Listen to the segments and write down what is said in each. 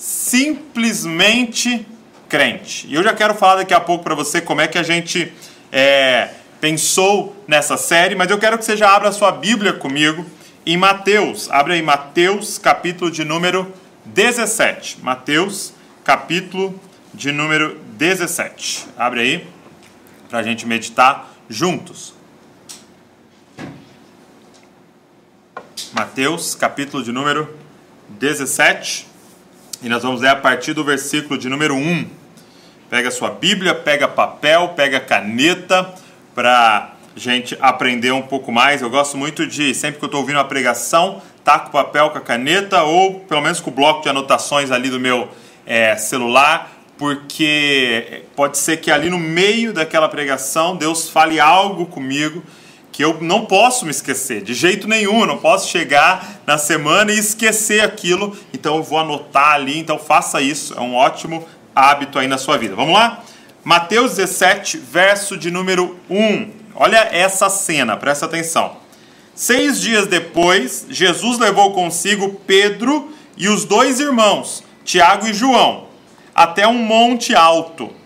simplesmente crente. E eu já quero falar daqui a pouco para você como é que a gente é, pensou nessa série, mas eu quero que você já abra a sua Bíblia comigo em Mateus. Abre aí Mateus, capítulo de número 17. Mateus, capítulo de número 17. Abre aí para a gente meditar juntos. Mateus, capítulo de número 17. E nós vamos ler a partir do versículo de número 1. Pega sua Bíblia, pega papel, pega caneta para gente aprender um pouco mais. Eu gosto muito de, sempre que eu estou ouvindo uma pregação, com o papel, com a caneta ou pelo menos com o bloco de anotações ali do meu é, celular, porque pode ser que ali no meio daquela pregação Deus fale algo comigo que eu não posso me esquecer, de jeito nenhum, eu não posso chegar na semana e esquecer aquilo, então eu vou anotar ali, então faça isso, é um ótimo hábito aí na sua vida. Vamos lá? Mateus 17, verso de número 1. Olha essa cena, presta atenção. Seis dias depois, Jesus levou consigo Pedro e os dois irmãos, Tiago e João, até um monte alto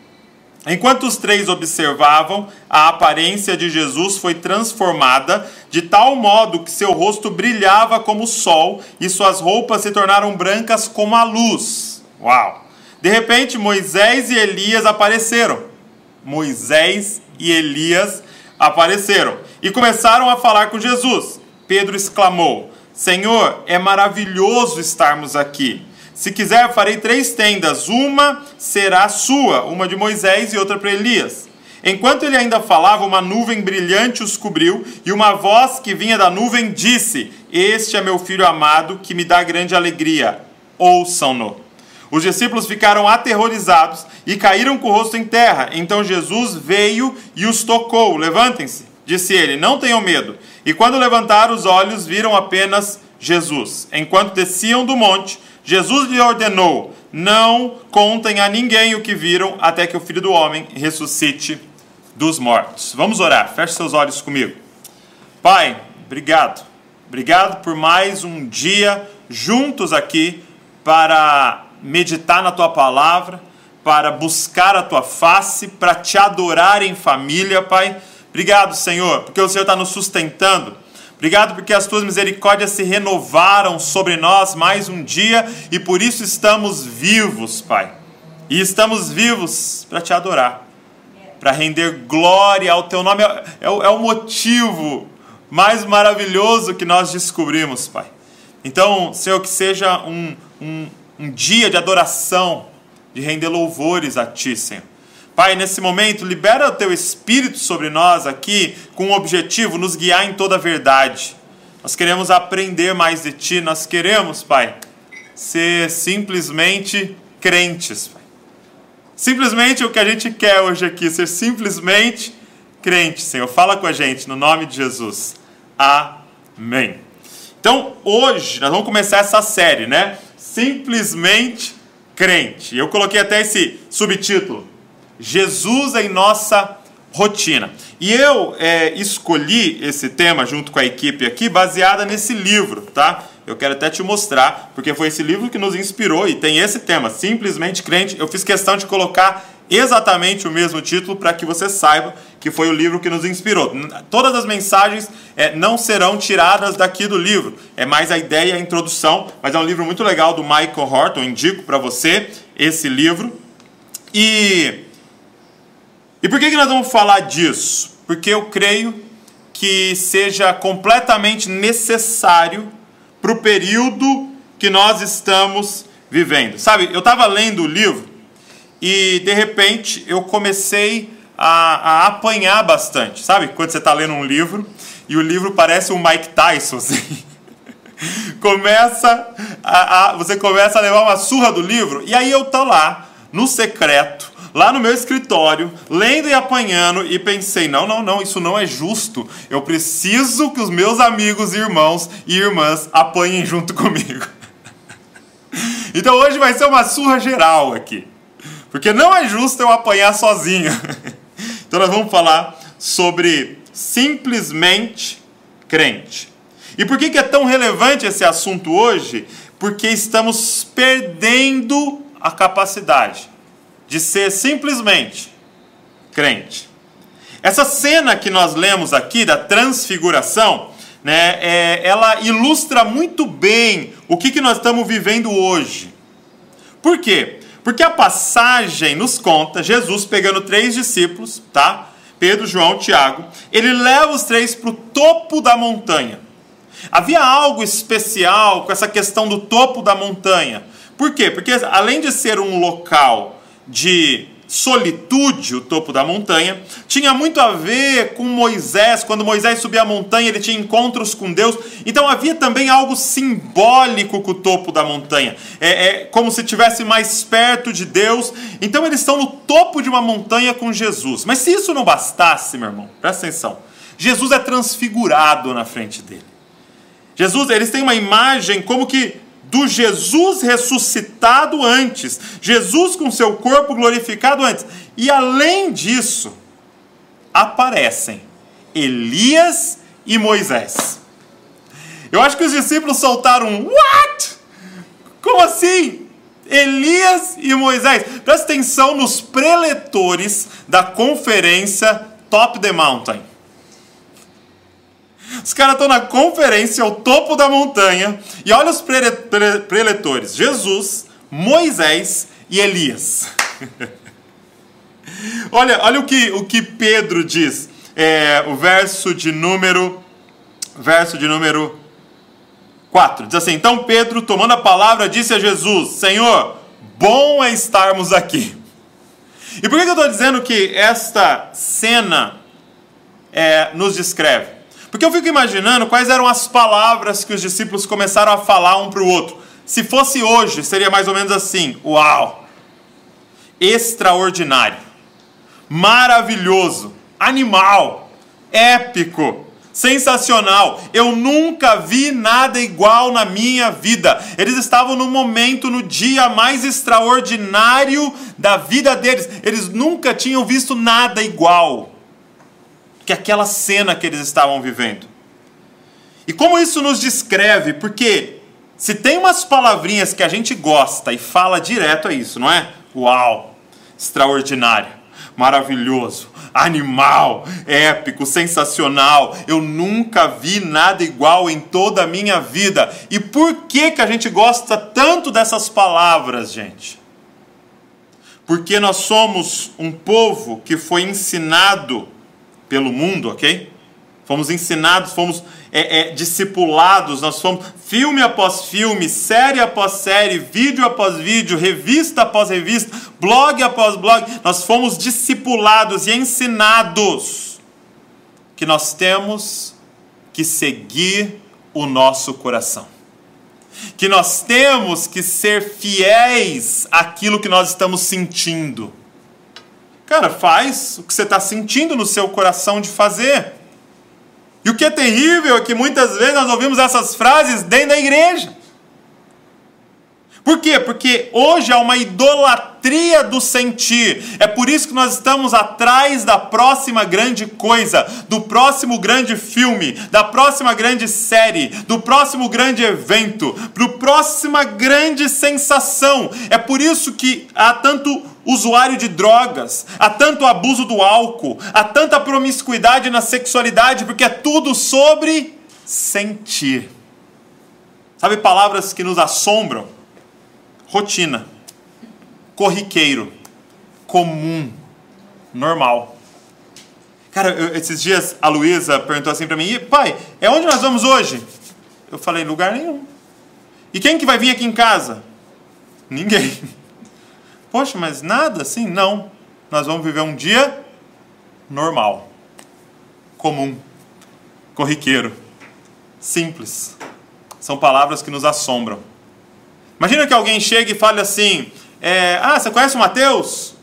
Enquanto os três observavam, a aparência de Jesus foi transformada de tal modo que seu rosto brilhava como o sol e suas roupas se tornaram brancas como a luz. Uau! De repente, Moisés e Elias apareceram. Moisés e Elias apareceram e começaram a falar com Jesus. Pedro exclamou: Senhor, é maravilhoso estarmos aqui. Se quiser, farei três tendas. Uma será sua, uma de Moisés e outra para Elias. Enquanto ele ainda falava, uma nuvem brilhante os cobriu, e uma voz que vinha da nuvem disse: Este é meu filho amado, que me dá grande alegria. Ouçam-no. Os discípulos ficaram aterrorizados e caíram com o rosto em terra. Então Jesus veio e os tocou. Levantem-se, disse ele, não tenham medo. E quando levantaram os olhos, viram apenas Jesus. Enquanto desciam do monte, Jesus lhe ordenou: Não contem a ninguém o que viram, até que o filho do homem ressuscite dos mortos. Vamos orar, feche seus olhos comigo. Pai, obrigado. Obrigado por mais um dia juntos aqui para meditar na tua palavra, para buscar a tua face, para te adorar em família, Pai. Obrigado, Senhor, porque o Senhor está nos sustentando Obrigado porque as tuas misericórdias se renovaram sobre nós mais um dia e por isso estamos vivos, Pai. E estamos vivos para te adorar, para render glória ao teu nome. É, é, é o motivo mais maravilhoso que nós descobrimos, Pai. Então, Senhor, que seja um, um, um dia de adoração, de render louvores a Ti, Senhor. Pai, nesse momento, libera o teu espírito sobre nós aqui com o objetivo nos guiar em toda a verdade. Nós queremos aprender mais de ti, nós queremos, Pai, ser simplesmente crentes. Pai. Simplesmente o que a gente quer hoje aqui, ser simplesmente crente, Senhor. Fala com a gente no nome de Jesus. Amém. Então, hoje nós vamos começar essa série, né? Simplesmente crente. Eu coloquei até esse subtítulo Jesus em nossa rotina. E eu é, escolhi esse tema junto com a equipe aqui baseada nesse livro, tá? Eu quero até te mostrar, porque foi esse livro que nos inspirou e tem esse tema, simplesmente crente. Eu fiz questão de colocar exatamente o mesmo título para que você saiba que foi o livro que nos inspirou. Todas as mensagens é, não serão tiradas daqui do livro, é mais a ideia a introdução, mas é um livro muito legal do Michael Horton, indico para você esse livro. E e por que, que nós vamos falar disso? Porque eu creio que seja completamente necessário para o período que nós estamos vivendo. Sabe, eu estava lendo o livro e de repente eu comecei a, a apanhar bastante. Sabe, quando você está lendo um livro e o livro parece um Mike Tyson. Assim. começa a, a, você começa a levar uma surra do livro e aí eu tô lá no secreto lá no meu escritório, lendo e apanhando, e pensei: não, não, não, isso não é justo. Eu preciso que os meus amigos, irmãos e irmãs apanhem junto comigo. então hoje vai ser uma surra geral aqui. Porque não é justo eu apanhar sozinho. então nós vamos falar sobre simplesmente crente. E por que, que é tão relevante esse assunto hoje? porque estamos perdendo a capacidade de ser simplesmente crente. Essa cena que nós lemos aqui da transfiguração, né, é, ela ilustra muito bem o que, que nós estamos vivendo hoje. Por quê? Porque a passagem nos conta Jesus pegando três discípulos, tá? Pedro, João, Tiago, ele leva os três para o topo da montanha. Havia algo especial com essa questão do topo da montanha. Por quê? Porque além de ser um local de solitude, o topo da montanha, tinha muito a ver com Moisés. Quando Moisés subia a montanha, ele tinha encontros com Deus. Então havia também algo simbólico com o topo da montanha. É, é como se estivesse mais perto de Deus. Então eles estão no topo de uma montanha com Jesus. Mas se isso não bastasse, meu irmão, presta atenção. Jesus é transfigurado na frente dele. Jesus, eles têm uma imagem como que do Jesus ressuscitado antes, Jesus com seu corpo glorificado antes. E além disso, aparecem Elias e Moisés. Eu acho que os discípulos soltaram um what? Como assim? Elias e Moisés. Presta atenção nos preletores da conferência Top the Mountain. Os caras estão na conferência ao topo da montanha e olha os prele pre preletores: Jesus, Moisés e Elias. olha, olha o que, o que Pedro diz, é, o verso de número verso de número 4. Diz assim: Então Pedro, tomando a palavra, disse a Jesus: Senhor, bom é estarmos aqui. E por que eu estou dizendo que esta cena é, nos descreve? Porque eu fico imaginando quais eram as palavras que os discípulos começaram a falar um para o outro. Se fosse hoje, seria mais ou menos assim: Uau! Extraordinário, maravilhoso, animal, épico, sensacional. Eu nunca vi nada igual na minha vida. Eles estavam no momento, no dia mais extraordinário da vida deles. Eles nunca tinham visto nada igual que aquela cena que eles estavam vivendo. E como isso nos descreve? Porque se tem umas palavrinhas que a gente gosta e fala direto é isso, não é? Uau, extraordinário, maravilhoso, animal, épico, sensacional. Eu nunca vi nada igual em toda a minha vida. E por que que a gente gosta tanto dessas palavras, gente? Porque nós somos um povo que foi ensinado pelo mundo, ok? Fomos ensinados, fomos é, é, discipulados, nós fomos filme após filme, série após série, vídeo após vídeo, revista após revista, blog após blog, nós fomos discipulados e ensinados que nós temos que seguir o nosso coração. Que nós temos que ser fiéis àquilo que nós estamos sentindo Cara, faz o que você está sentindo no seu coração de fazer. E o que é terrível é que muitas vezes nós ouvimos essas frases dentro da igreja. Por quê? Porque hoje há uma idolatria do sentir. É por isso que nós estamos atrás da próxima grande coisa, do próximo grande filme, da próxima grande série, do próximo grande evento, do próxima grande sensação. É por isso que há tanto usuário de drogas, há tanto abuso do álcool, há tanta promiscuidade na sexualidade, porque é tudo sobre sentir. Sabe palavras que nos assombram? Rotina, corriqueiro, comum, normal. Cara, eu, esses dias a Luísa perguntou assim para mim: pai, é onde nós vamos hoje? Eu falei: lugar nenhum. E quem que vai vir aqui em casa? Ninguém. Poxa, mas nada assim? Não. Nós vamos viver um dia normal, comum, corriqueiro, simples. São palavras que nos assombram. Imagina que alguém chegue e fale assim: é, Ah, você conhece o Mateus?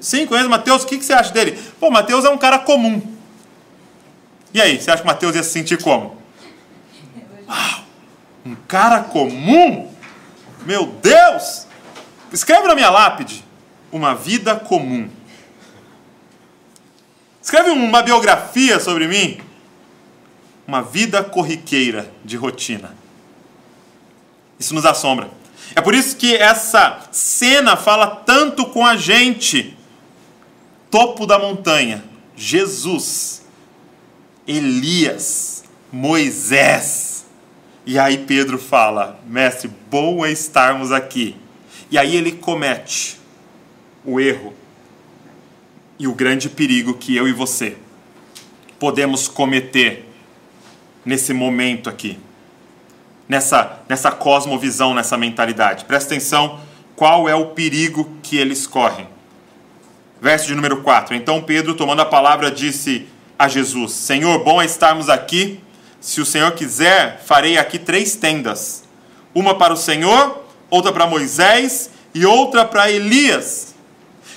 Sim, conheço o Mateus. O que, que você acha dele? Pô, Mateus é um cara comum. E aí, você acha que o Mateus ia se sentir como? Uau, um cara comum? Meu Deus! Escreve na minha lápide: Uma vida comum. Escreve uma biografia sobre mim. Uma vida corriqueira de rotina. Isso nos assombra. É por isso que essa cena fala tanto com a gente. Topo da montanha, Jesus, Elias, Moisés. E aí Pedro fala: Mestre, bom é estarmos aqui. E aí ele comete o erro e o grande perigo que eu e você podemos cometer nesse momento aqui nessa, nessa cosmovisão, nessa mentalidade. Presta atenção qual é o perigo que eles correm. Verso de número 4. Então Pedro, tomando a palavra, disse a Jesus: Senhor, bom é estarmos aqui. Se o Senhor quiser, farei aqui três tendas: uma para o Senhor, outra para Moisés e outra para Elias.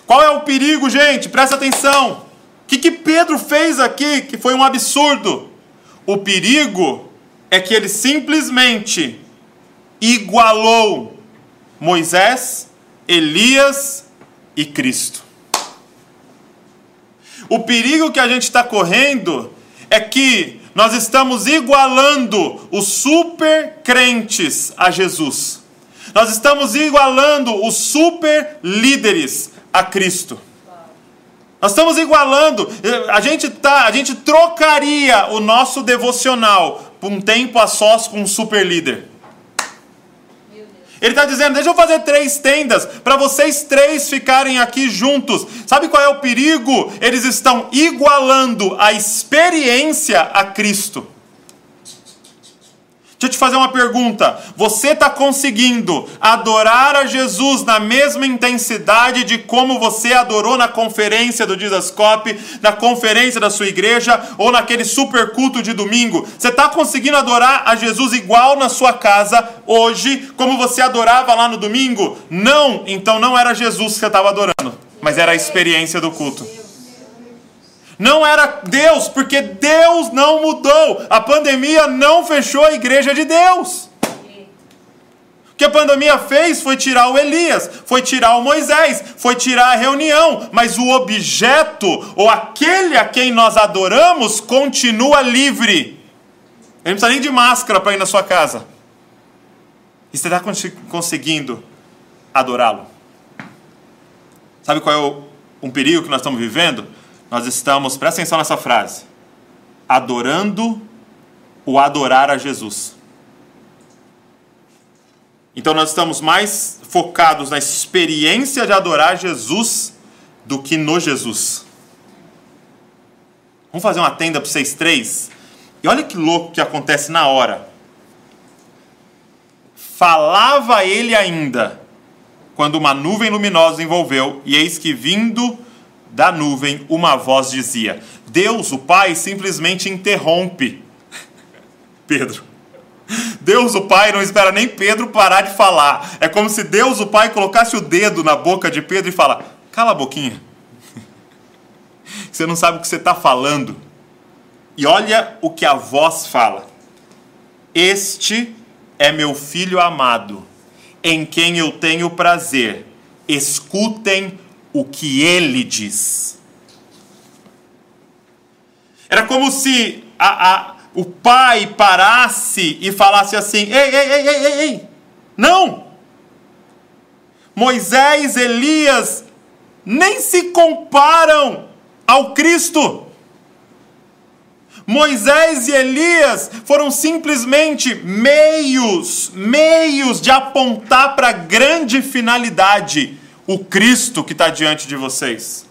Qual é o perigo, gente? Presta atenção. O que, que Pedro fez aqui que foi um absurdo? O perigo é que ele simplesmente igualou Moisés, Elias e Cristo. O perigo que a gente está correndo é que nós estamos igualando os super crentes a Jesus. Nós estamos igualando os super líderes a Cristo. Nós estamos igualando. A gente tá, a gente trocaria o nosso devocional por um tempo a sós com um super líder. Ele está dizendo: deixa eu fazer três tendas para vocês três ficarem aqui juntos. Sabe qual é o perigo? Eles estão igualando a experiência a Cristo. Deixa eu te fazer uma pergunta. Você está conseguindo adorar a Jesus na mesma intensidade de como você adorou na conferência do Didascope, na conferência da sua igreja ou naquele super culto de domingo? Você está conseguindo adorar a Jesus igual na sua casa hoje, como você adorava lá no domingo? Não, então não era Jesus que você estava adorando, mas era a experiência do culto. Não era Deus, porque Deus não mudou. A pandemia não fechou a igreja de Deus. O que a pandemia fez foi tirar o Elias, foi tirar o Moisés, foi tirar a reunião, mas o objeto, ou aquele a quem nós adoramos, continua livre. Ele não precisa nem de máscara para ir na sua casa. E você está conseguindo adorá-lo? Sabe qual é o, um perigo que nós estamos vivendo? Nós estamos, presta atenção nessa frase, adorando o adorar a Jesus. Então nós estamos mais focados na experiência de adorar Jesus do que no Jesus. Vamos fazer uma tenda para vocês três? E olha que louco que acontece na hora. Falava ele ainda, quando uma nuvem luminosa envolveu, e eis que vindo da nuvem, uma voz dizia: Deus, o Pai, simplesmente interrompe Pedro. Deus, o Pai, não espera nem Pedro parar de falar. É como se Deus, o Pai, colocasse o dedo na boca de Pedro e fala: Cala a boquinha. Você não sabe o que você está falando. E olha o que a voz fala: Este é meu filho amado, em quem eu tenho prazer. Escutem o que ele diz. Era como se a, a, o pai parasse e falasse assim: ei, ei, ei, ei, ei, ei, não! Moisés, Elias nem se comparam ao Cristo. Moisés e Elias foram simplesmente meios, meios de apontar para a grande finalidade o Cristo que está diante de vocês.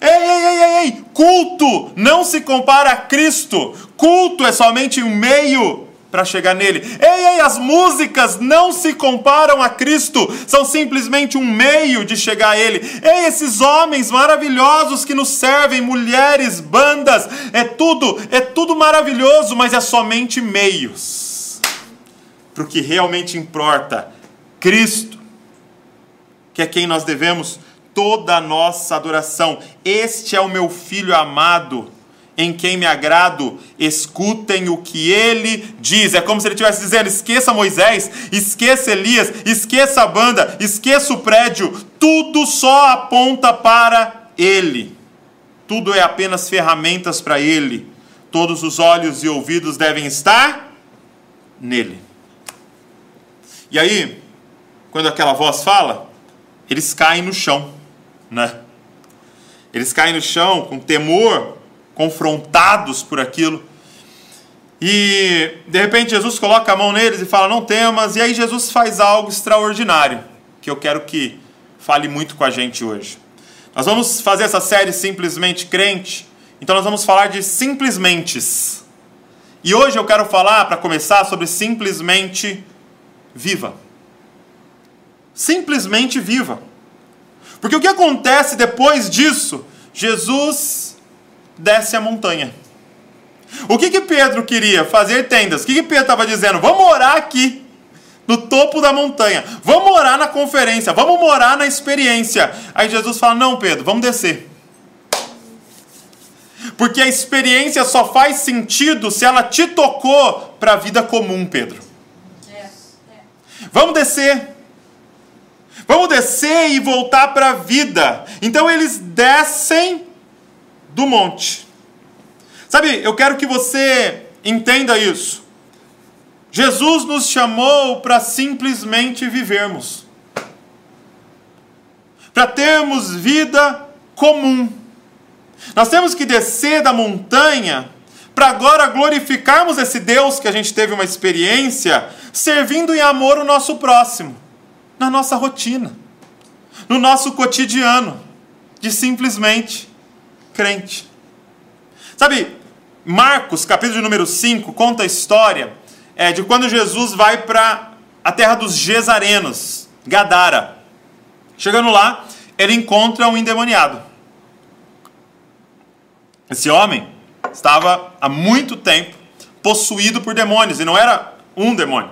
Ei, ei, ei, ei, ei, culto não se compara a Cristo. Culto é somente um meio para chegar nele. Ei, ei, as músicas não se comparam a Cristo, são simplesmente um meio de chegar a Ele. Ei, esses homens maravilhosos que nos servem, mulheres, bandas, é tudo, é tudo maravilhoso, mas é somente meios para o que realmente importa: Cristo que é quem nós devemos toda a nossa adoração. Este é o meu filho amado, em quem me agrado, escutem o que ele diz. É como se ele estivesse dizendo: esqueça Moisés, esqueça Elias, esqueça a banda, esqueça o prédio, tudo só aponta para ele. Tudo é apenas ferramentas para ele. Todos os olhos e ouvidos devem estar nele. E aí, quando aquela voz fala, eles caem no chão, né? Eles caem no chão com temor, confrontados por aquilo. E de repente Jesus coloca a mão neles e fala: Não temas. E aí Jesus faz algo extraordinário que eu quero que fale muito com a gente hoje. Nós vamos fazer essa série Simplesmente Crente, então nós vamos falar de simplesmentes. E hoje eu quero falar, para começar, sobre simplesmente viva. Simplesmente viva. Porque o que acontece depois disso? Jesus desce a montanha. O que, que Pedro queria? Fazer tendas. O que, que Pedro estava dizendo? Vamos morar aqui, no topo da montanha. Vamos morar na conferência. Vamos morar na experiência. Aí Jesus fala: Não, Pedro, vamos descer. Porque a experiência só faz sentido se ela te tocou para a vida comum, Pedro. Vamos descer. Vamos descer e voltar para a vida. Então eles descem do monte. Sabe, eu quero que você entenda isso. Jesus nos chamou para simplesmente vivermos, para termos vida comum. Nós temos que descer da montanha para agora glorificarmos esse Deus que a gente teve uma experiência, servindo em amor o nosso próximo, na nossa rotina, no nosso cotidiano, de simplesmente crente. Sabe, Marcos, capítulo número 5, conta a história é, de quando Jesus vai para a terra dos Gesarenos, Gadara. Chegando lá, ele encontra um endemoniado. Esse homem estava há muito tempo possuído por demônios, e não era um demônio,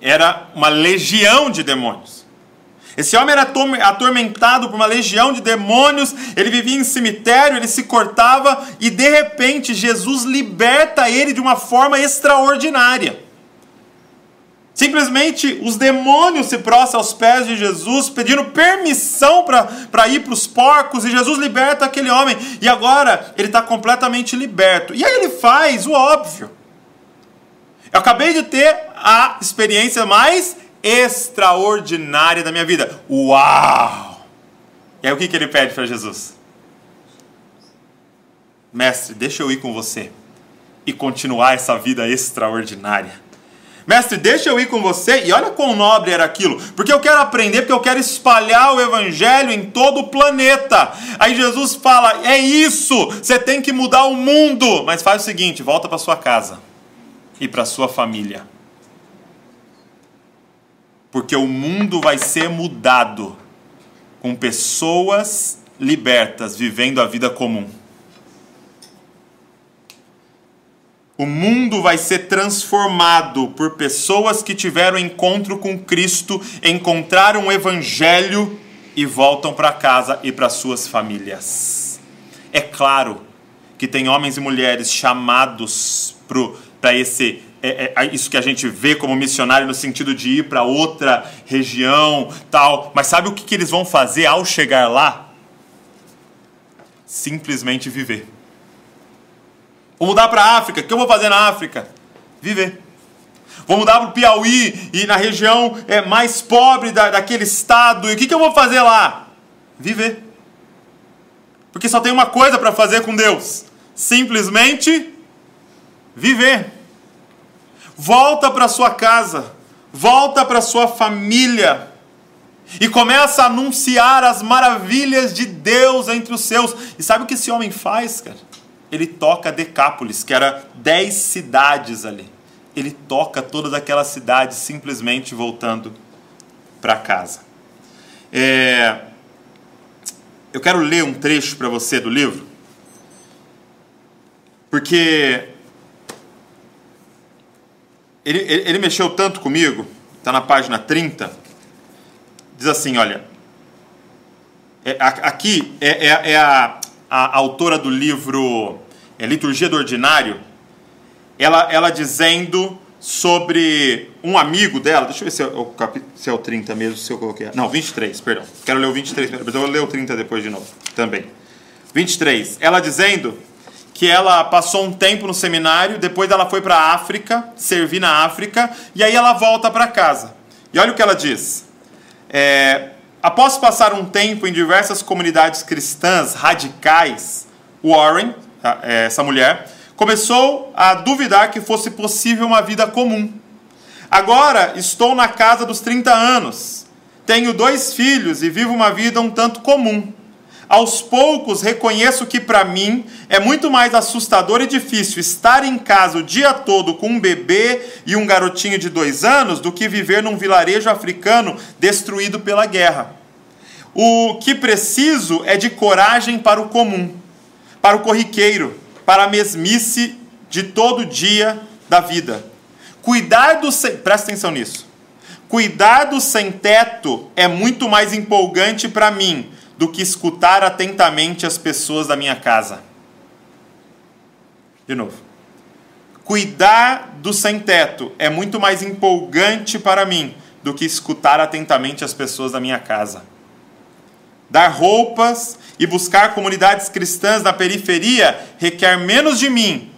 era uma legião de demônios. Esse homem era atormentado por uma legião de demônios, ele vivia em cemitério, ele se cortava e de repente Jesus liberta ele de uma forma extraordinária. Simplesmente os demônios se prostram aos pés de Jesus, pedindo permissão para ir para os porcos, e Jesus liberta aquele homem, e agora ele está completamente liberto. E aí ele faz o óbvio. Eu acabei de ter a experiência mais extraordinária da minha vida. Uau! E aí o que, que ele pede para Jesus? Mestre, deixa eu ir com você e continuar essa vida extraordinária. Mestre, deixa eu ir com você. E olha quão nobre era aquilo. Porque eu quero aprender, porque eu quero espalhar o evangelho em todo o planeta. Aí Jesus fala: é isso, você tem que mudar o mundo. Mas faz o seguinte: volta para sua casa e para sua família porque o mundo vai ser mudado com pessoas libertas vivendo a vida comum. O mundo vai ser transformado por pessoas que tiveram encontro com Cristo, encontraram o Evangelho e voltam para casa e para suas famílias. É claro que tem homens e mulheres chamados para esse é, é, isso que a gente vê como missionário no sentido de ir para outra região, tal. Mas sabe o que, que eles vão fazer ao chegar lá? Simplesmente viver. Vou mudar para a África. O que eu vou fazer na África? Viver. Vou mudar para o Piauí e na região é, mais pobre da, daquele estado. E o que, que eu vou fazer lá? Viver. Porque só tem uma coisa para fazer com Deus: simplesmente viver volta para sua casa, volta para sua família e começa a anunciar as maravilhas de Deus entre os seus. E sabe o que esse homem faz, cara? Ele toca Decápolis, que era dez cidades ali. Ele toca todas aquelas cidades simplesmente voltando para casa. É... Eu quero ler um trecho para você do livro, porque ele, ele, ele mexeu tanto comigo, está na página 30, diz assim, olha, é, aqui é, é, é a, a, autora do livro é, Liturgia do Ordinário, ela, ela dizendo sobre um amigo dela, deixa eu ver se é, o, se é o 30 mesmo, se eu coloquei. Não, 23, perdão. Quero ler o 23, mas eu vou ler o 30 depois de novo também. 23. Ela dizendo que ela passou um tempo no seminário, depois ela foi para a África, servir na África, e aí ela volta para casa. E olha o que ela diz. É, após passar um tempo em diversas comunidades cristãs radicais, Warren, é, essa mulher, começou a duvidar que fosse possível uma vida comum. Agora estou na casa dos 30 anos, tenho dois filhos e vivo uma vida um tanto comum. Aos poucos reconheço que para mim é muito mais assustador e difícil estar em casa o dia todo com um bebê e um garotinho de dois anos do que viver num vilarejo africano destruído pela guerra. O que preciso é de coragem para o comum, para o corriqueiro, para a mesmice de todo dia da vida. Cuidar do sem... presta atenção nisso. Cuidar do sem teto é muito mais empolgante para mim do que escutar atentamente as pessoas da minha casa. De novo. Cuidar do sem-teto é muito mais empolgante para mim do que escutar atentamente as pessoas da minha casa. Dar roupas e buscar comunidades cristãs na periferia requer menos de mim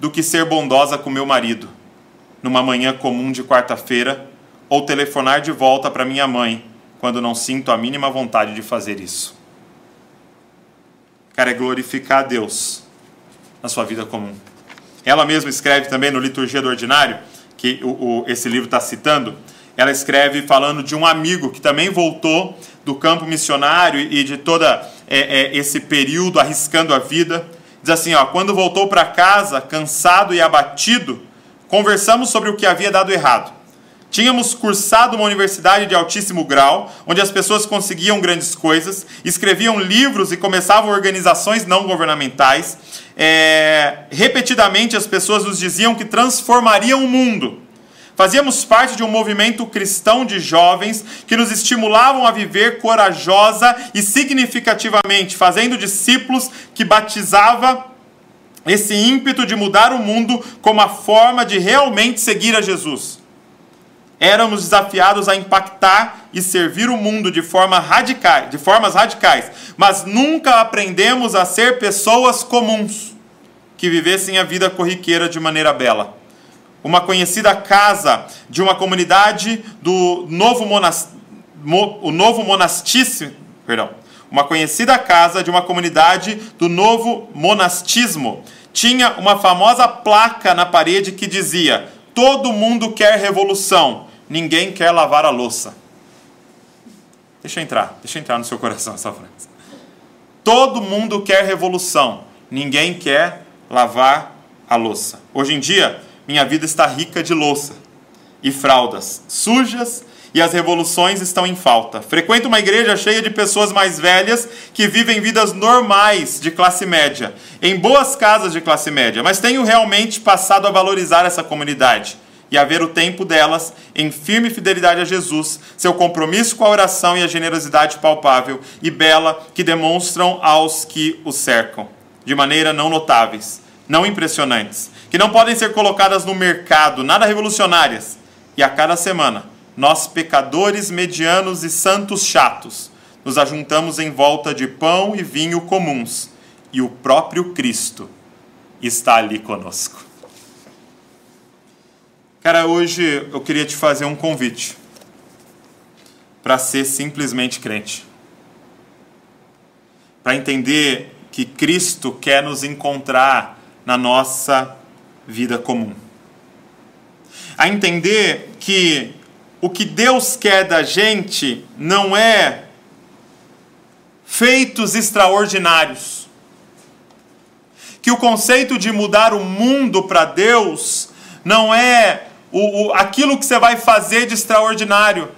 do que ser bondosa com meu marido, numa manhã comum de quarta-feira, ou telefonar de volta para minha mãe quando não sinto a mínima vontade de fazer isso. Cara, é glorificar a Deus na sua vida comum. Ela mesma escreve também no Liturgia do Ordinário, que o, o, esse livro está citando, ela escreve falando de um amigo que também voltou do campo missionário e de todo é, é, esse período arriscando a vida. Diz assim: ó, quando voltou para casa, cansado e abatido, conversamos sobre o que havia dado errado. Tínhamos cursado uma universidade de altíssimo grau, onde as pessoas conseguiam grandes coisas, escreviam livros e começavam organizações não governamentais. É, repetidamente as pessoas nos diziam que transformariam o mundo. Fazíamos parte de um movimento cristão de jovens que nos estimulavam a viver corajosa e significativamente, fazendo discípulos que batizava esse ímpeto de mudar o mundo como a forma de realmente seguir a Jesus éramos desafiados a impactar e servir o mundo de, forma radical, de formas radicais, mas nunca aprendemos a ser pessoas comuns que vivessem a vida corriqueira de maneira bela. Uma conhecida casa de uma comunidade do novo monas, mo, o novo monastíssimo, perdão, uma conhecida casa de uma comunidade do novo monastismo. Tinha uma famosa placa na parede que dizia: Todo mundo quer revolução, ninguém quer lavar a louça. Deixa entrar, deixa entrar no seu coração essa frase. Todo mundo quer revolução, ninguém quer lavar a louça. Hoje em dia, minha vida está rica de louça e fraldas sujas e as revoluções estão em falta. Frequento uma igreja cheia de pessoas mais velhas que vivem vidas normais de classe média, em boas casas de classe média, mas tenho realmente passado a valorizar essa comunidade e a ver o tempo delas em firme fidelidade a Jesus, seu compromisso com a oração e a generosidade palpável e bela que demonstram aos que o cercam, de maneira não notáveis, não impressionantes, que não podem ser colocadas no mercado, nada revolucionárias. E a cada semana, nós pecadores medianos e santos chatos, nos ajuntamos em volta de pão e vinho comuns, e o próprio Cristo está ali conosco. Cara, hoje eu queria te fazer um convite para ser simplesmente crente. Para entender que Cristo quer nos encontrar na nossa vida comum. A entender que o que Deus quer da gente não é feitos extraordinários. Que o conceito de mudar o mundo para Deus não é o, o, aquilo que você vai fazer de extraordinário,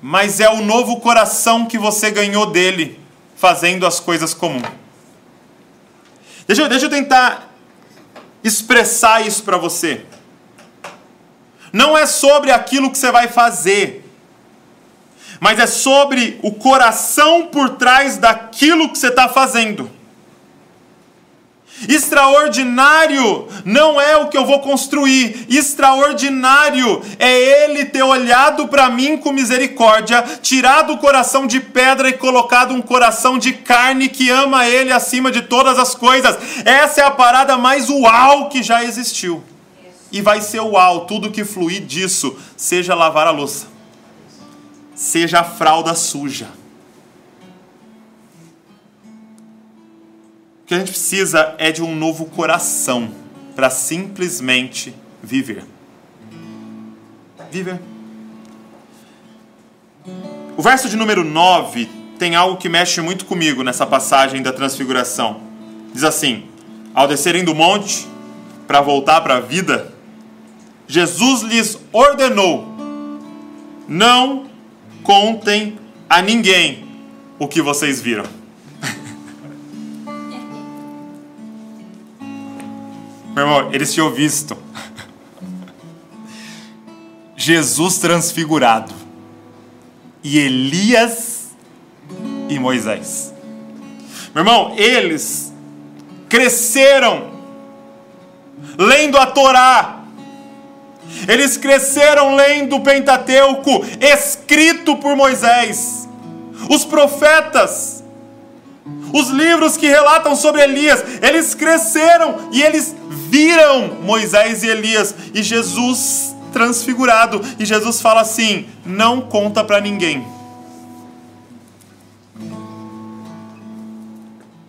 mas é o novo coração que você ganhou dele, fazendo as coisas comuns. Deixa deixa eu tentar expressar isso para você. Não é sobre aquilo que você vai fazer, mas é sobre o coração por trás daquilo que você está fazendo. Extraordinário não é o que eu vou construir, extraordinário é Ele ter olhado para mim com misericórdia, tirado o coração de pedra e colocado um coração de carne que ama Ele acima de todas as coisas. Essa é a parada mais uau que já existiu. E vai ser uau, tudo que fluir disso, seja lavar a louça, seja a fralda suja. Que a gente precisa é de um novo coração para simplesmente viver. Viver. O verso de número 9 tem algo que mexe muito comigo nessa passagem da transfiguração. Diz assim: Ao descerem do monte para voltar para a vida, Jesus lhes ordenou: Não contem a ninguém o que vocês viram. Meu irmão, eles tinham visto Jesus transfigurado e Elias e Moisés. Meu irmão, eles cresceram lendo a Torá. Eles cresceram lendo o Pentateuco, escrito por Moisés. Os profetas, os livros que relatam sobre Elias, eles cresceram e eles viram Moisés e Elias e Jesus transfigurado. E Jesus fala assim: não conta para ninguém.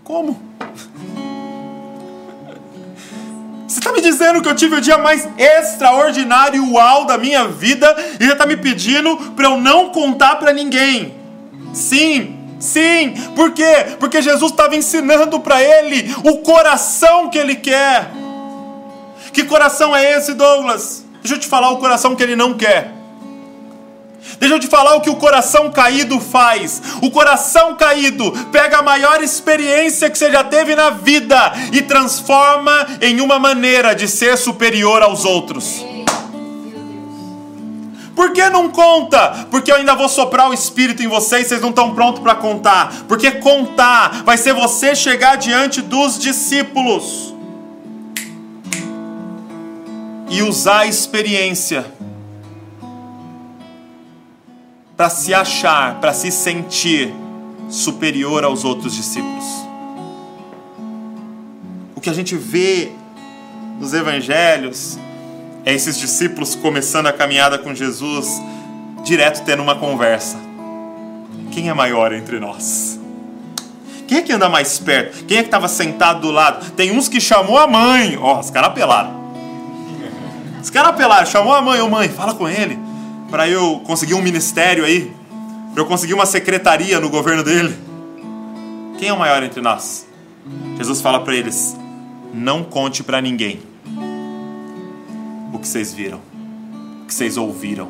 Como? Você está me dizendo que eu tive o dia mais extraordinário uau da minha vida e já está me pedindo para eu não contar para ninguém? Sim, sim. Por quê? Porque Jesus estava ensinando para ele o coração que ele quer. Que coração é esse, Douglas? Deixa eu te falar o coração que ele não quer. Deixa eu te falar o que o coração caído faz. O coração caído pega a maior experiência que você já teve na vida e transforma em uma maneira de ser superior aos outros. Por que não conta? Porque eu ainda vou soprar o espírito em vocês, vocês não estão prontos para contar. Porque contar vai ser você chegar diante dos discípulos e usar a experiência para se achar, para se sentir superior aos outros discípulos. O que a gente vê nos evangelhos é esses discípulos começando a caminhada com Jesus, direto tendo uma conversa. Quem é maior entre nós? Quem é que anda mais perto? Quem é que estava sentado do lado? Tem uns que chamou a mãe. Ó, oh, os caras apelaram. Os caras apelaram, chamou a mãe, ô oh, mãe, fala com ele para eu conseguir um ministério aí, para eu conseguir uma secretaria no governo dele. Quem é o maior entre nós? Jesus fala para eles: não conte para ninguém o que vocês viram, o que vocês ouviram.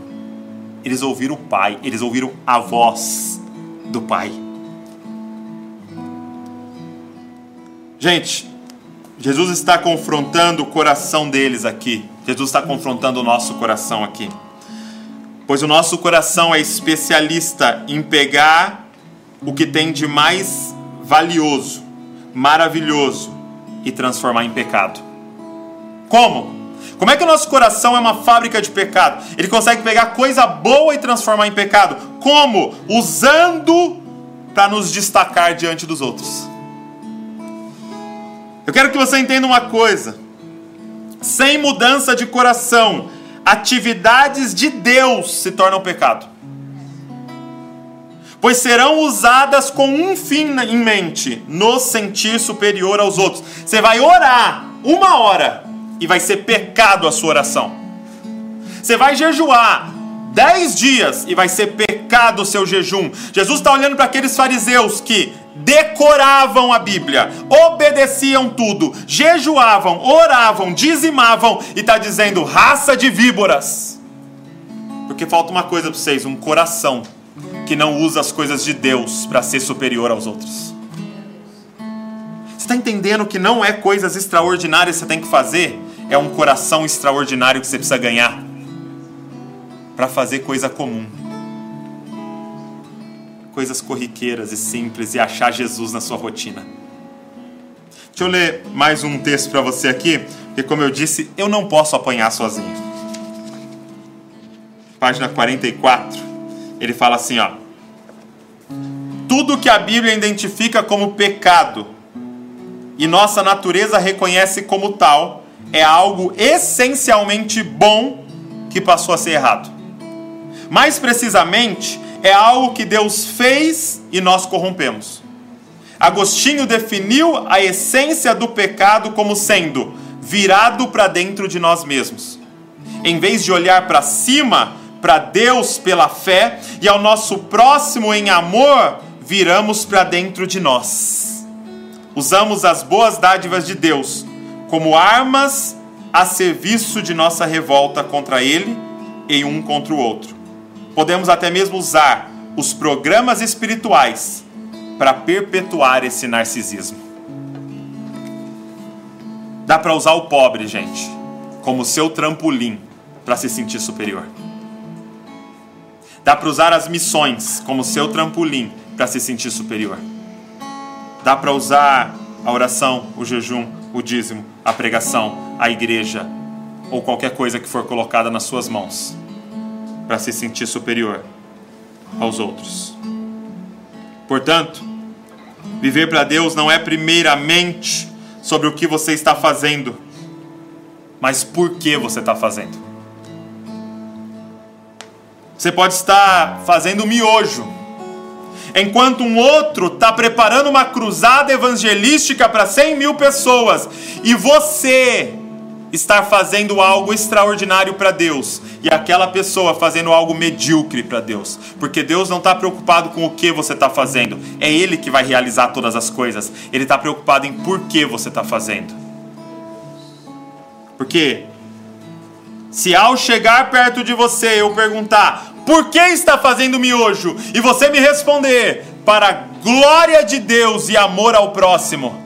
Eles ouviram o Pai, eles ouviram a voz do Pai. Gente, Jesus está confrontando o coração deles aqui. Jesus está confrontando o nosso coração aqui pois o nosso coração é especialista em pegar o que tem de mais valioso, maravilhoso e transformar em pecado. Como? Como é que o nosso coração é uma fábrica de pecado? Ele consegue pegar coisa boa e transformar em pecado. Como? Usando para nos destacar diante dos outros. Eu quero que você entenda uma coisa. Sem mudança de coração, atividades de Deus se tornam pecado. Pois serão usadas com um fim em mente, nos sentir superior aos outros. Você vai orar uma hora e vai ser pecado a sua oração. Você vai jejuar dez dias e vai ser pecado o seu jejum. Jesus está olhando para aqueles fariseus que decoravam a Bíblia, obedeciam tudo, jejuavam, oravam, dizimavam e está dizendo raça de víboras. Porque falta uma coisa para vocês: um coração que não usa as coisas de Deus para ser superior aos outros. Você está entendendo que não é coisas extraordinárias que você tem que fazer? É um coração extraordinário que você precisa ganhar para fazer coisa comum coisas corriqueiras e simples e achar Jesus na sua rotina. Deixa eu ler mais um texto para você aqui, porque, como eu disse, eu não posso apanhar sozinho. Página 44, ele fala assim: ó. Tudo que a Bíblia identifica como pecado e nossa natureza reconhece como tal é algo essencialmente bom que passou a ser errado. Mais precisamente, é algo que Deus fez e nós corrompemos. Agostinho definiu a essência do pecado como sendo virado para dentro de nós mesmos. Em vez de olhar para cima, para Deus pela fé e ao nosso próximo em amor, viramos para dentro de nós. Usamos as boas dádivas de Deus como armas a serviço de nossa revolta contra Ele e um contra o outro. Podemos até mesmo usar os programas espirituais para perpetuar esse narcisismo. Dá para usar o pobre, gente, como seu trampolim para se sentir superior. Dá para usar as missões como seu trampolim para se sentir superior. Dá para usar a oração, o jejum, o dízimo, a pregação, a igreja ou qualquer coisa que for colocada nas suas mãos para se sentir superior aos outros. Portanto, viver para Deus não é primeiramente sobre o que você está fazendo, mas por que você está fazendo. Você pode estar fazendo miojo, enquanto um outro está preparando uma cruzada evangelística para 100 mil pessoas, e você estar fazendo algo extraordinário para Deus e aquela pessoa fazendo algo medíocre para Deus, porque Deus não está preocupado com o que você está fazendo, é Ele que vai realizar todas as coisas, Ele está preocupado em por que você está fazendo. Porque se ao chegar perto de você eu perguntar por que está fazendo miojo e você me responder para a glória de Deus e amor ao próximo,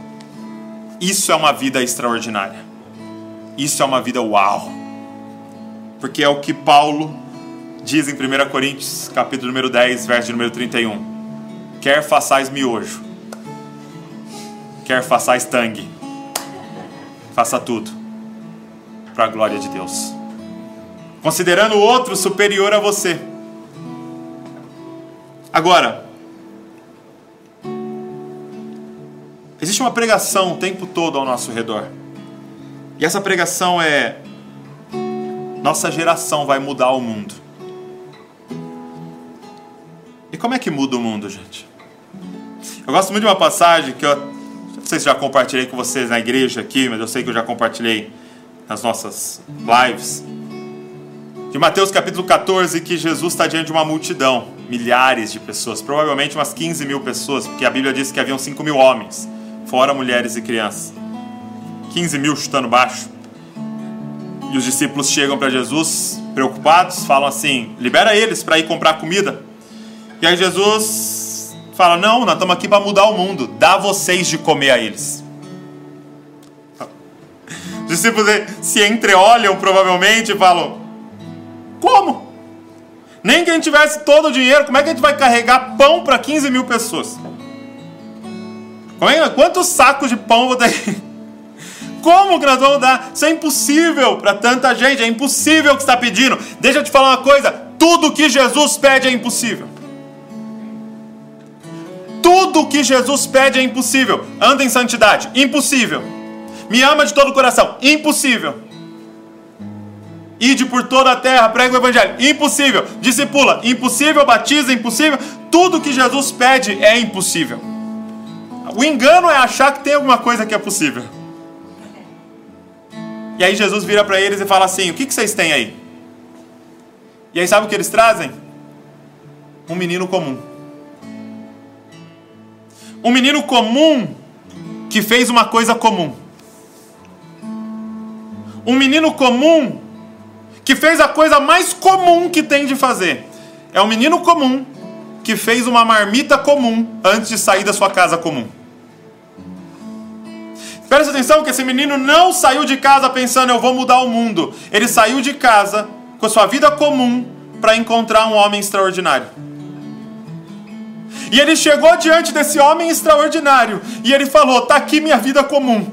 isso é uma vida extraordinária. Isso é uma vida uau. Porque é o que Paulo diz em 1 Coríntios, capítulo número 10, verso número 31. Quer façais miojo, quer façais tangue, faça tudo para a glória de Deus. Considerando o outro superior a você. Agora, existe uma pregação o tempo todo ao nosso redor. E essa pregação é: nossa geração vai mudar o mundo. E como é que muda o mundo, gente? Eu gosto muito de uma passagem que eu não sei se já compartilhei com vocês na igreja aqui, mas eu sei que eu já compartilhei nas nossas lives. De Mateus capítulo 14, que Jesus está diante de uma multidão, milhares de pessoas, provavelmente umas 15 mil pessoas, porque a Bíblia diz que haviam 5 mil homens, fora mulheres e crianças. 15 mil chutando baixo. E os discípulos chegam para Jesus, preocupados, falam assim: libera eles para ir comprar comida. E aí Jesus fala: não, nós estamos aqui para mudar o mundo, dá vocês de comer a eles. Os discípulos se entreolham provavelmente e falam: como? Nem que a gente tivesse todo o dinheiro, como é que a gente vai carregar pão para 15 mil pessoas? É? Quantos sacos de pão vou ter? Como que nós vamos dar? Isso é impossível para tanta gente, é impossível o que está pedindo. Deixa eu te falar uma coisa: tudo que Jesus pede é impossível. Tudo que Jesus pede é impossível. Anda em santidade, impossível. Me ama de todo o coração, impossível. Ide por toda a terra, prega o evangelho, impossível. Discipula, impossível. Batiza, impossível. Tudo que Jesus pede é impossível. O engano é achar que tem alguma coisa que é possível. E aí Jesus vira para eles e fala assim: O que, que vocês têm aí? E aí sabe o que eles trazem? Um menino comum. Um menino comum que fez uma coisa comum. Um menino comum que fez a coisa mais comum que tem de fazer. É um menino comum que fez uma marmita comum antes de sair da sua casa comum. Presta atenção que esse menino não saiu de casa pensando eu vou mudar o mundo. Ele saiu de casa com a sua vida comum para encontrar um homem extraordinário. E ele chegou diante desse homem extraordinário e ele falou: "Tá aqui minha vida comum.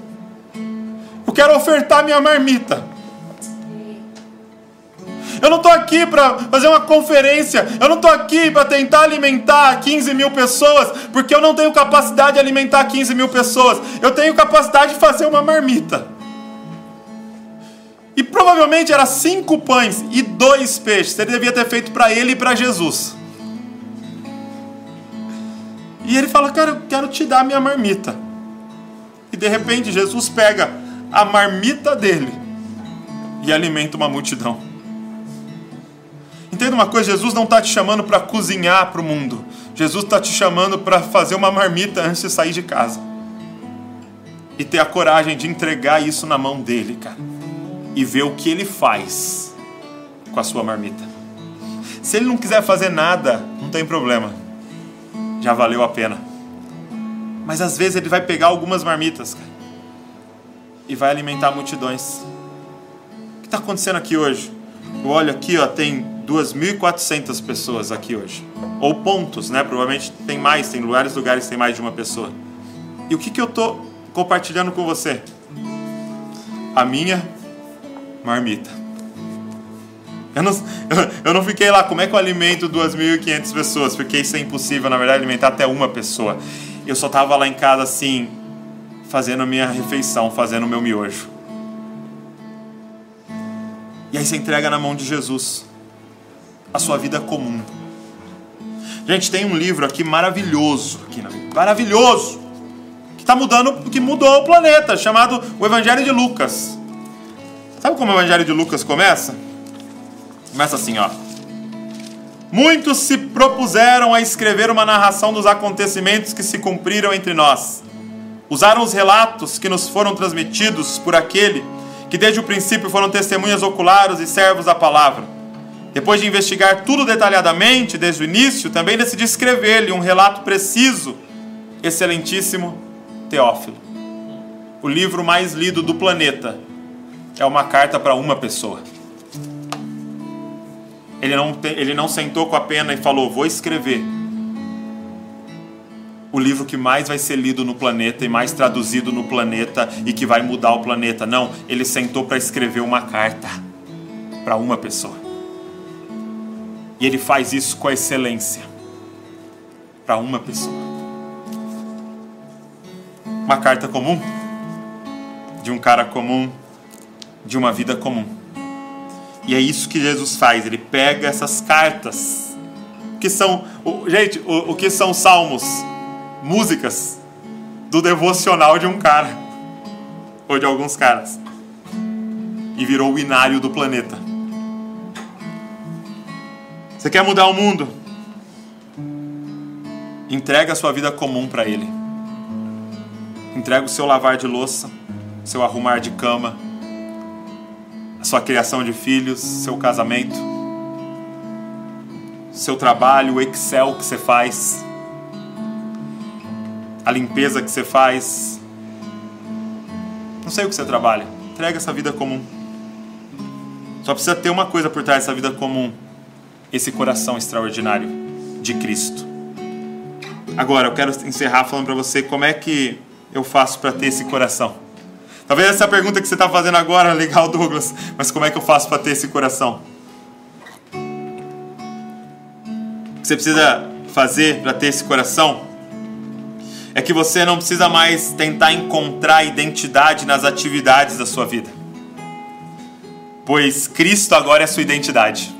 Eu quero ofertar minha marmita. Eu não estou aqui para fazer uma conferência. Eu não estou aqui para tentar alimentar 15 mil pessoas, porque eu não tenho capacidade de alimentar 15 mil pessoas. Eu tenho capacidade de fazer uma marmita. E provavelmente era cinco pães e dois peixes. Ele devia ter feito para ele e para Jesus. E ele fala, cara, eu quero te dar minha marmita. E de repente Jesus pega a marmita dele e alimenta uma multidão. Entenda uma coisa, Jesus não está te chamando para cozinhar para o mundo. Jesus está te chamando para fazer uma marmita antes de sair de casa. E ter a coragem de entregar isso na mão dele, cara. E ver o que ele faz com a sua marmita. Se ele não quiser fazer nada, não tem problema. Já valeu a pena. Mas às vezes ele vai pegar algumas marmitas, cara. E vai alimentar multidões. O que está acontecendo aqui hoje? Eu olho aqui, ó, tem 2.400 pessoas aqui hoje. Ou pontos, né? Provavelmente tem mais, tem lugares, lugares tem mais de uma pessoa. E o que, que eu tô compartilhando com você? A minha marmita. Eu não, eu não fiquei lá, como é que eu alimento 2.500 pessoas? Porque isso é impossível, na verdade, alimentar até uma pessoa. Eu só tava lá em casa assim, fazendo a minha refeição, fazendo o meu miojo. E aí você entrega na mão de Jesus a sua vida comum. Gente, tem um livro aqui maravilhoso, aqui, maravilhoso, que está mudando, que mudou o planeta, chamado O Evangelho de Lucas. Sabe como o Evangelho de Lucas começa? Começa assim, ó. Muitos se propuseram a escrever uma narração dos acontecimentos que se cumpriram entre nós. Usaram os relatos que nos foram transmitidos por aquele que desde o princípio foram testemunhas oculares e servos da palavra depois de investigar tudo detalhadamente desde o início, também decidi escrever-lhe um relato preciso, excelentíssimo Teófilo. O livro mais lido do planeta é uma carta para uma pessoa. Ele não, ele não sentou com a pena e falou: Vou escrever o livro que mais vai ser lido no planeta e mais traduzido no planeta e que vai mudar o planeta. Não, ele sentou para escrever uma carta para uma pessoa. E ele faz isso com excelência para uma pessoa. Uma carta comum, de um cara comum, de uma vida comum. E é isso que Jesus faz, ele pega essas cartas, que são, gente, o, o que são salmos? Músicas do devocional de um cara, ou de alguns caras, e virou o inário do planeta. Você quer mudar o mundo? Entrega a sua vida comum para Ele. Entrega o seu lavar de louça, seu arrumar de cama, a sua criação de filhos, seu casamento, seu trabalho, o Excel que você faz, a limpeza que você faz. Não sei o que você trabalha. Entrega essa vida comum. Só precisa ter uma coisa por trás dessa vida comum esse coração extraordinário de Cristo. Agora, eu quero encerrar falando para você como é que eu faço para ter esse coração. Talvez essa pergunta que você está fazendo agora, legal, Douglas, mas como é que eu faço para ter esse coração? O que você precisa fazer para ter esse coração é que você não precisa mais tentar encontrar identidade nas atividades da sua vida, pois Cristo agora é sua identidade.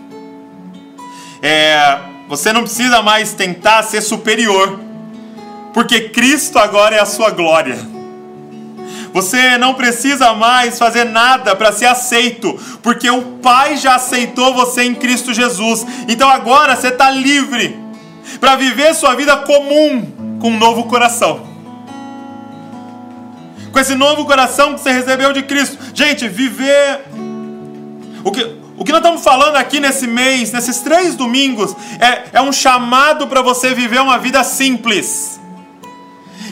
É, você não precisa mais tentar ser superior, porque Cristo agora é a sua glória. Você não precisa mais fazer nada para ser aceito, porque o Pai já aceitou você em Cristo Jesus. Então agora você está livre para viver sua vida comum com um novo coração. Com esse novo coração que você recebeu de Cristo. Gente, viver. O que, o que nós estamos falando aqui nesse mês, nesses três domingos, é, é um chamado para você viver uma vida simples.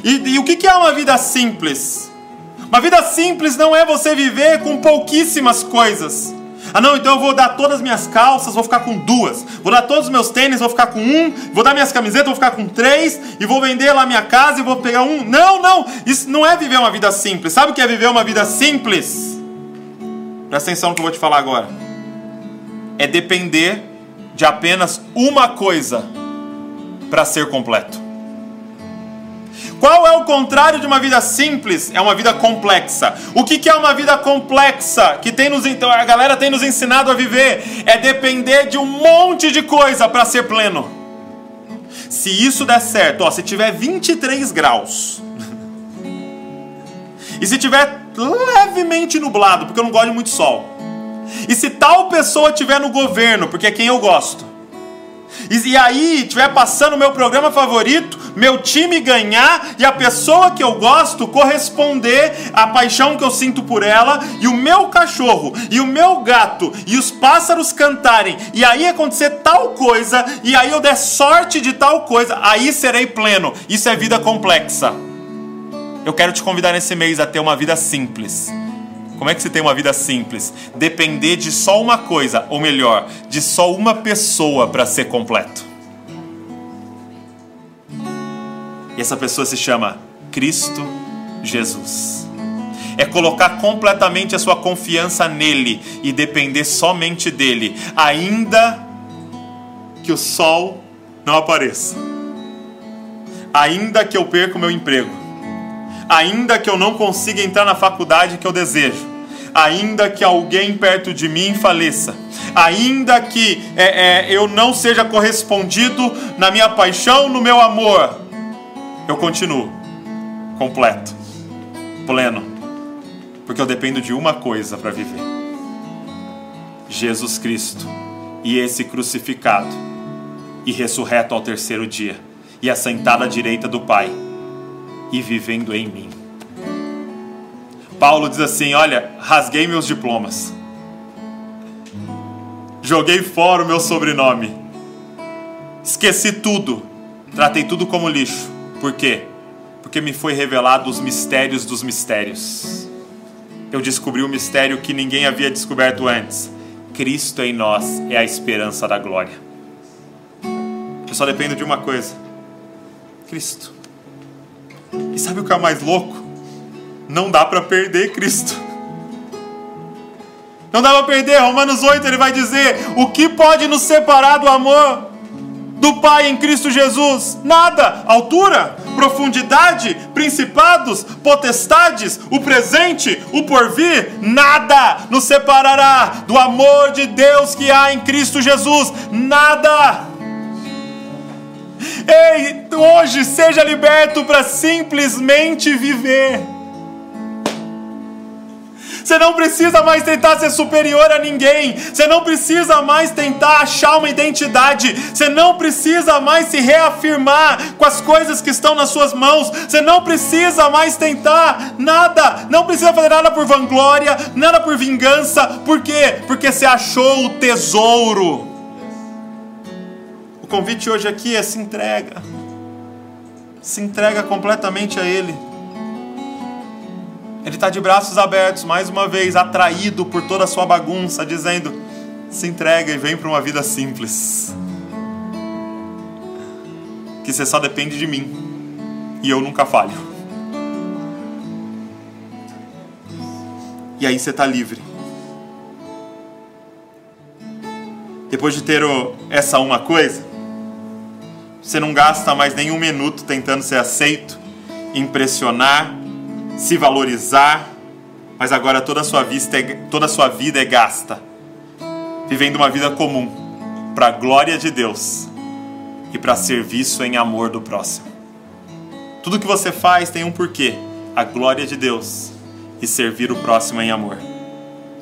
E, e o que, que é uma vida simples? Uma vida simples não é você viver com pouquíssimas coisas. Ah, não, então eu vou dar todas as minhas calças, vou ficar com duas. Vou dar todos os meus tênis, vou ficar com um. Vou dar minhas camisetas, vou ficar com três. E vou vender lá minha casa e vou pegar um. Não, não. Isso não é viver uma vida simples. Sabe o que é viver uma vida simples? Presta atenção no que eu vou te falar agora é depender de apenas uma coisa para ser completo. Qual é o contrário de uma vida simples? É uma vida complexa. O que, é uma vida complexa que tem nos, então, a galera tem nos ensinado a viver? É depender de um monte de coisa para ser pleno. Se isso der certo, ó, se tiver 23 graus, e se tiver levemente nublado, porque eu não gosto de muito sol, e se tal pessoa tiver no governo, porque é quem eu gosto, e, aí estiver passando o meu programa favorito, meu time ganhar e a pessoa que eu gosto corresponder à paixão que eu sinto por ela, e o meu cachorro, e o meu gato, e os pássaros cantarem, e aí acontecer tal coisa, e aí eu der sorte de tal coisa, aí serei pleno. Isso é vida complexa. Eu quero te convidar nesse mês a ter uma vida simples como é que você tem uma vida simples? Depender de só uma coisa, ou melhor, de só uma pessoa para ser completo. E essa pessoa se chama Cristo Jesus. É colocar completamente a sua confiança nele e depender somente dele, ainda que o sol não apareça, ainda que eu perca o meu emprego, ainda que eu não consiga entrar na faculdade que eu desejo, ainda que alguém perto de mim faleça, ainda que é, é, eu não seja correspondido na minha paixão, no meu amor, eu continuo completo, pleno, porque eu dependo de uma coisa para viver: Jesus Cristo. E esse crucificado. E ressurreto ao terceiro dia. E assentado à direita do Pai. E vivendo em mim. Paulo diz assim: Olha, rasguei meus diplomas, joguei fora o meu sobrenome, esqueci tudo, tratei tudo como lixo. Por quê? Porque me foi revelado os mistérios dos mistérios. Eu descobri um mistério que ninguém havia descoberto antes. Cristo em nós é a esperança da glória. Eu só dependo de uma coisa: Cristo. E sabe o que é mais louco? Não dá para perder Cristo. Não dá para perder. Romanos 8 ele vai dizer: O que pode nos separar do amor do Pai em Cristo Jesus? Nada. Altura, profundidade, principados, potestades, o presente, o porvir, nada nos separará do amor de Deus que há em Cristo Jesus. Nada. Ei, hoje seja liberto para simplesmente viver. Você não precisa mais tentar ser superior a ninguém. Você não precisa mais tentar achar uma identidade. Você não precisa mais se reafirmar com as coisas que estão nas suas mãos. Você não precisa mais tentar nada. Não precisa fazer nada por vanglória, nada por vingança. Por quê? Porque você achou o tesouro. O convite hoje aqui é se entrega. Se entrega completamente a Ele. Ele está de braços abertos, mais uma vez, atraído por toda a sua bagunça, dizendo: se entrega e vem para uma vida simples. Que você só depende de mim e eu nunca falho. E aí você está livre. Depois de ter essa uma coisa, você não gasta mais nenhum minuto tentando ser aceito, impressionar, se valorizar, mas agora toda a sua, vista é, toda a sua vida é gasta, vivendo uma vida comum, para a glória de Deus e para serviço em amor do próximo. Tudo que você faz tem um porquê: a glória de Deus e servir o próximo em amor.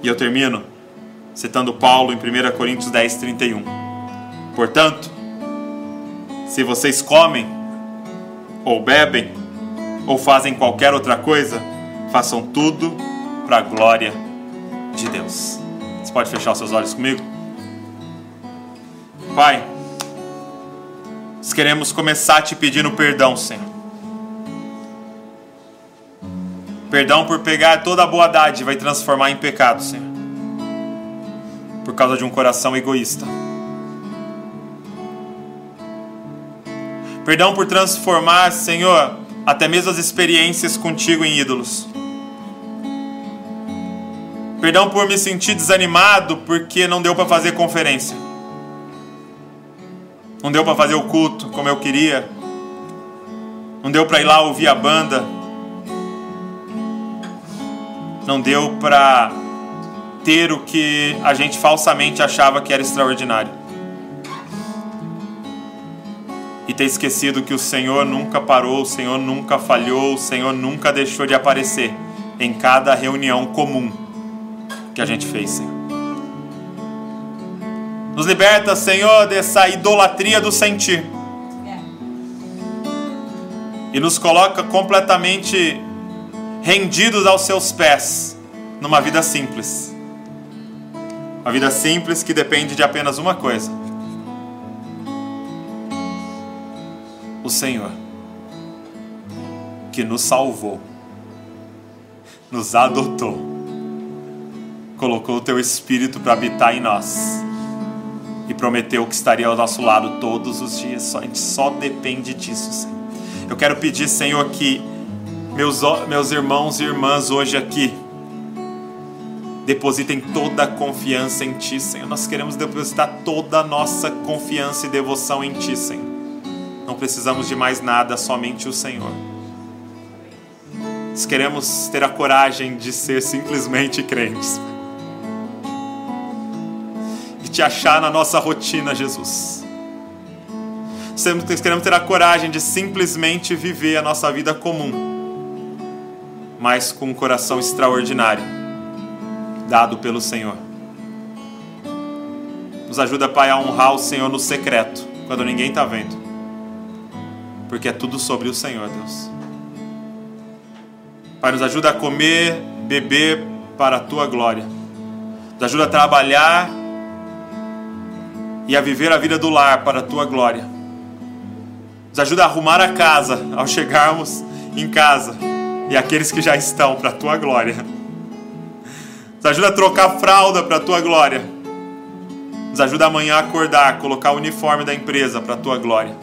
E eu termino citando Paulo em 1 Coríntios 10, 31. Portanto, se vocês comem, ou bebem, ou fazem qualquer outra coisa, façam tudo para a glória de Deus. Você pode fechar os seus olhos comigo? Pai, nós queremos começar te pedindo perdão, Senhor. Perdão por pegar toda a boa dádiva e transformar em pecado, Senhor. Por causa de um coração egoísta. Perdão por transformar, Senhor, até mesmo as experiências contigo em ídolos. Perdão por me sentir desanimado porque não deu para fazer conferência. Não deu para fazer o culto como eu queria. Não deu para ir lá ouvir a banda. Não deu para ter o que a gente falsamente achava que era extraordinário. Ter esquecido que o Senhor nunca parou, o Senhor nunca falhou, o Senhor nunca deixou de aparecer em cada reunião comum que a gente fez, Senhor. Nos liberta, Senhor, dessa idolatria do sentir. E nos coloca completamente rendidos aos seus pés, numa vida simples. Uma vida simples que depende de apenas uma coisa: o Senhor, que nos salvou, nos adotou, colocou o teu Espírito para habitar em nós e prometeu que estaria ao nosso lado todos os dias. A gente só depende disso, Senhor. Eu quero pedir, Senhor, que meus, meus irmãos e irmãs hoje aqui depositem toda a confiança em Ti, Senhor. Nós queremos depositar toda a nossa confiança e devoção em Ti, Senhor. Precisamos de mais nada, somente o Senhor. Nós queremos ter a coragem de ser simplesmente crentes. E te achar na nossa rotina, Jesus. Queremos ter a coragem de simplesmente viver a nossa vida comum, mas com um coração extraordinário, dado pelo Senhor. Nos ajuda, Pai, a honrar o Senhor no secreto, quando ninguém está vendo porque é tudo sobre o Senhor, Deus. Pai, nos ajuda a comer, beber para a tua glória. Nos ajuda a trabalhar e a viver a vida do lar para a tua glória. Nos ajuda a arrumar a casa ao chegarmos em casa e aqueles que já estão para a tua glória. Nos ajuda a trocar fralda para a tua glória. Nos ajuda amanhã a acordar, colocar o uniforme da empresa para a tua glória.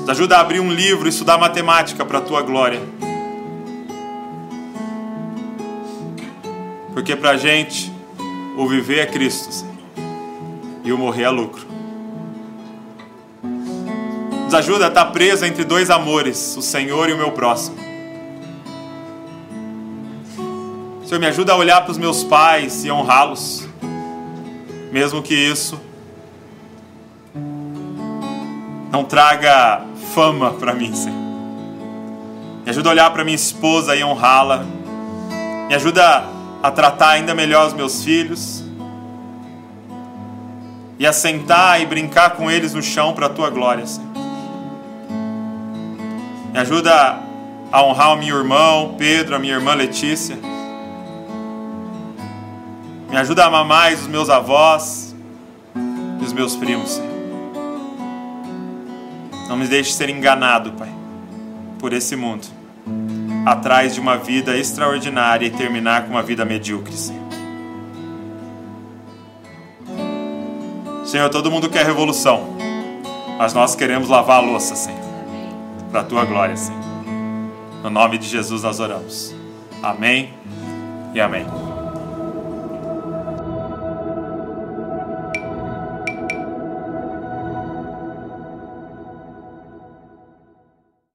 Nos ajuda a abrir um livro e estudar matemática para a tua glória. Porque para a gente, o viver é Cristo e o morrer é lucro. Nos ajuda a estar preso entre dois amores, o Senhor e o meu próximo. Senhor, me ajuda a olhar para os meus pais e honrá-los, mesmo que isso não traga fama para mim, Senhor. Me ajuda a olhar para minha esposa e honrá-la. Me ajuda a tratar ainda melhor os meus filhos. E a sentar e brincar com eles no chão para a tua glória, Senhor. Me ajuda a honrar o meu irmão Pedro, a minha irmã Letícia. Me ajuda a amar mais os meus avós e os meus primos, Senhor. Não me deixe ser enganado, Pai, por esse mundo, atrás de uma vida extraordinária e terminar com uma vida medíocre, Senhor. Senhor, todo mundo quer revolução, mas nós queremos lavar a louça, Senhor, para a tua glória, Senhor. No nome de Jesus nós oramos. Amém e amém.